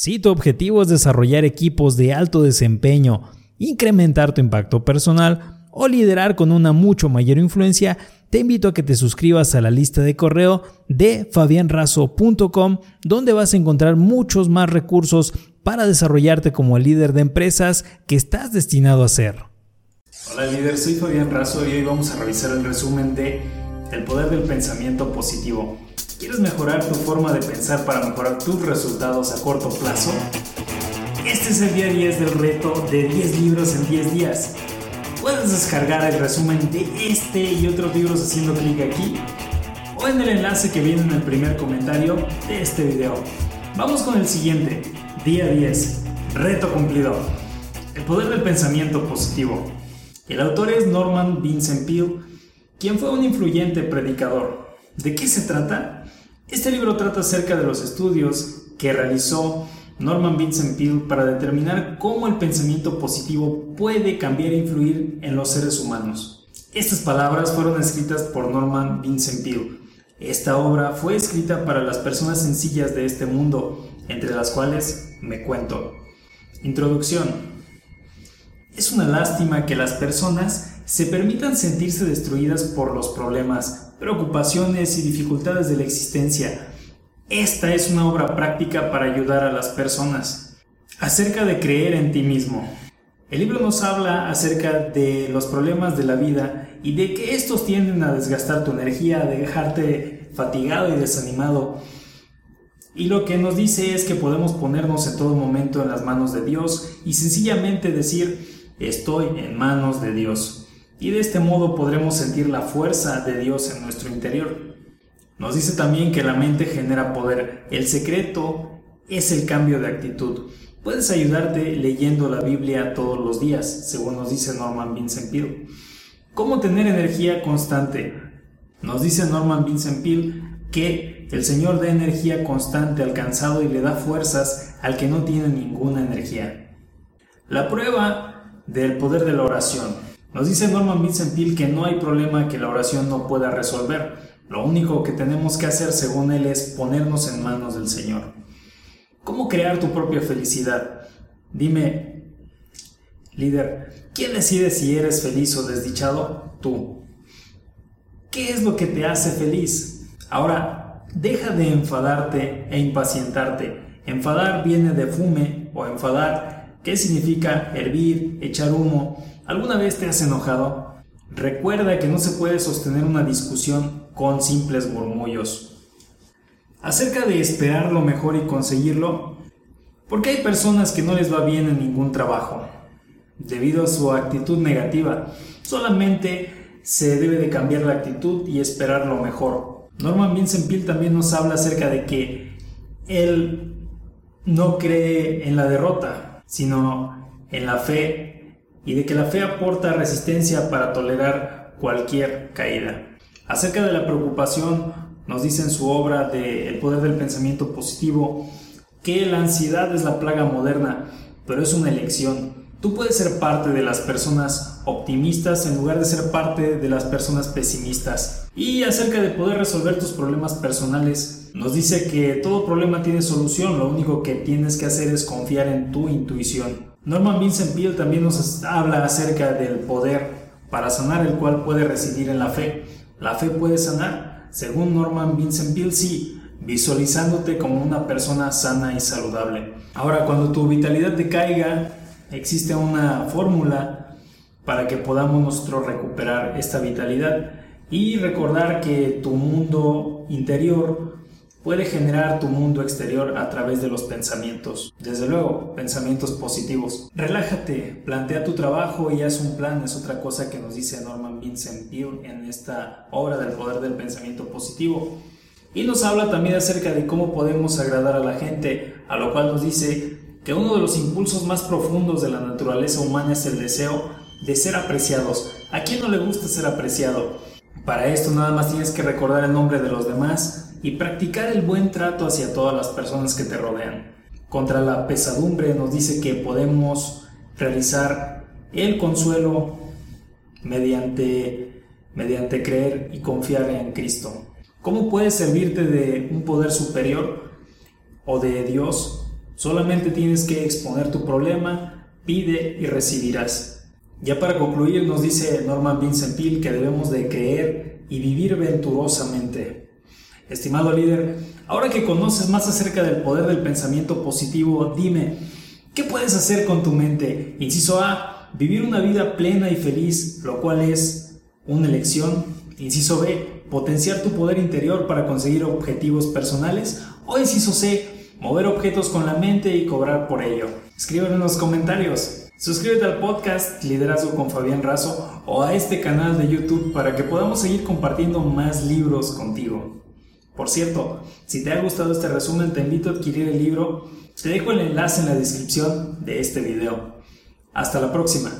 Si tu objetivo es desarrollar equipos de alto desempeño, incrementar tu impacto personal o liderar con una mucho mayor influencia, te invito a que te suscribas a la lista de correo de fabianrazo.com donde vas a encontrar muchos más recursos para desarrollarte como el líder de empresas que estás destinado a ser. Hola líder, soy Fabián Razo y hoy vamos a revisar el resumen de El poder del pensamiento positivo. ¿Quieres mejorar tu forma de pensar para mejorar tus resultados a corto plazo? Este es el día 10 del reto de 10 libros en 10 días. Puedes descargar el resumen de este y otros libros haciendo clic aquí o en el enlace que viene en el primer comentario de este video. Vamos con el siguiente, día 10, reto cumplido. El poder del pensamiento positivo. El autor es Norman Vincent Peale, quien fue un influyente predicador. ¿De qué se trata? Este libro trata acerca de los estudios que realizó Norman Vincent Peale para determinar cómo el pensamiento positivo puede cambiar e influir en los seres humanos. Estas palabras fueron escritas por Norman Vincent Peale. Esta obra fue escrita para las personas sencillas de este mundo, entre las cuales me cuento. Introducción. Es una lástima que las personas se permitan sentirse destruidas por los problemas, preocupaciones y dificultades de la existencia. Esta es una obra práctica para ayudar a las personas. Acerca de creer en ti mismo. El libro nos habla acerca de los problemas de la vida y de que estos tienden a desgastar tu energía, a dejarte fatigado y desanimado. Y lo que nos dice es que podemos ponernos en todo momento en las manos de Dios y sencillamente decir, estoy en manos de Dios y de este modo podremos sentir la fuerza de Dios en nuestro interior. Nos dice también que la mente genera poder. El secreto es el cambio de actitud. Puedes ayudarte leyendo la Biblia todos los días, según nos dice Norman Vincent Peale. ¿Cómo tener energía constante? Nos dice Norman Vincent Peale que el Señor da energía constante al cansado y le da fuerzas al que no tiene ninguna energía. La prueba del poder de la oración. Nos dice Norman Vincent Peale que no hay problema que la oración no pueda resolver. Lo único que tenemos que hacer, según él, es ponernos en manos del Señor. ¿Cómo crear tu propia felicidad? Dime, líder, ¿quién decide si eres feliz o desdichado? Tú. ¿Qué es lo que te hace feliz? Ahora, deja de enfadarte e impacientarte. Enfadar viene de fume o enfadar, ¿qué significa hervir, echar humo? ¿Alguna vez te has enojado? Recuerda que no se puede sostener una discusión con simples murmullos. Acerca de esperar lo mejor y conseguirlo, porque hay personas que no les va bien en ningún trabajo, debido a su actitud negativa. Solamente se debe de cambiar la actitud y esperar lo mejor. Norman Vincent Peale también nos habla acerca de que él no cree en la derrota, sino en la fe y de que la fe aporta resistencia para tolerar cualquier caída. Acerca de la preocupación, nos dice en su obra de El poder del pensamiento positivo que la ansiedad es la plaga moderna, pero es una elección. Tú puedes ser parte de las personas optimistas en lugar de ser parte de las personas pesimistas. Y acerca de poder resolver tus problemas personales, nos dice que todo problema tiene solución, lo único que tienes que hacer es confiar en tu intuición. Norman Vincent Peale también nos habla acerca del poder para sanar, el cual puede residir en la fe. ¿La fe puede sanar? Según Norman Vincent Peale, sí, visualizándote como una persona sana y saludable. Ahora, cuando tu vitalidad decaiga, existe una fórmula para que podamos nosotros recuperar esta vitalidad y recordar que tu mundo interior puede generar tu mundo exterior a través de los pensamientos. Desde luego, pensamientos positivos. Relájate, plantea tu trabajo y haz un plan. Es otra cosa que nos dice Norman Vincent Peale en esta obra del poder del pensamiento positivo. Y nos habla también acerca de cómo podemos agradar a la gente, a lo cual nos dice que uno de los impulsos más profundos de la naturaleza humana es el deseo de ser apreciados. ¿A quién no le gusta ser apreciado? Para esto nada más tienes que recordar el nombre de los demás, y practicar el buen trato hacia todas las personas que te rodean. Contra la pesadumbre nos dice que podemos realizar el consuelo mediante, mediante creer y confiar en Cristo. ¿Cómo puedes servirte de un poder superior o de Dios? Solamente tienes que exponer tu problema, pide y recibirás. Ya para concluir nos dice Norman Vincent Peale que debemos de creer y vivir venturosamente. Estimado líder, ahora que conoces más acerca del poder del pensamiento positivo, dime, ¿qué puedes hacer con tu mente? Inciso A, vivir una vida plena y feliz, lo cual es una elección. Inciso B, potenciar tu poder interior para conseguir objetivos personales. O inciso C, mover objetos con la mente y cobrar por ello. Escríbelo en los comentarios. Suscríbete al podcast Liderazgo con Fabián Razo o a este canal de YouTube para que podamos seguir compartiendo más libros contigo. Por cierto, si te ha gustado este resumen te invito a adquirir el libro. Te dejo el enlace en la descripción de este video. Hasta la próxima.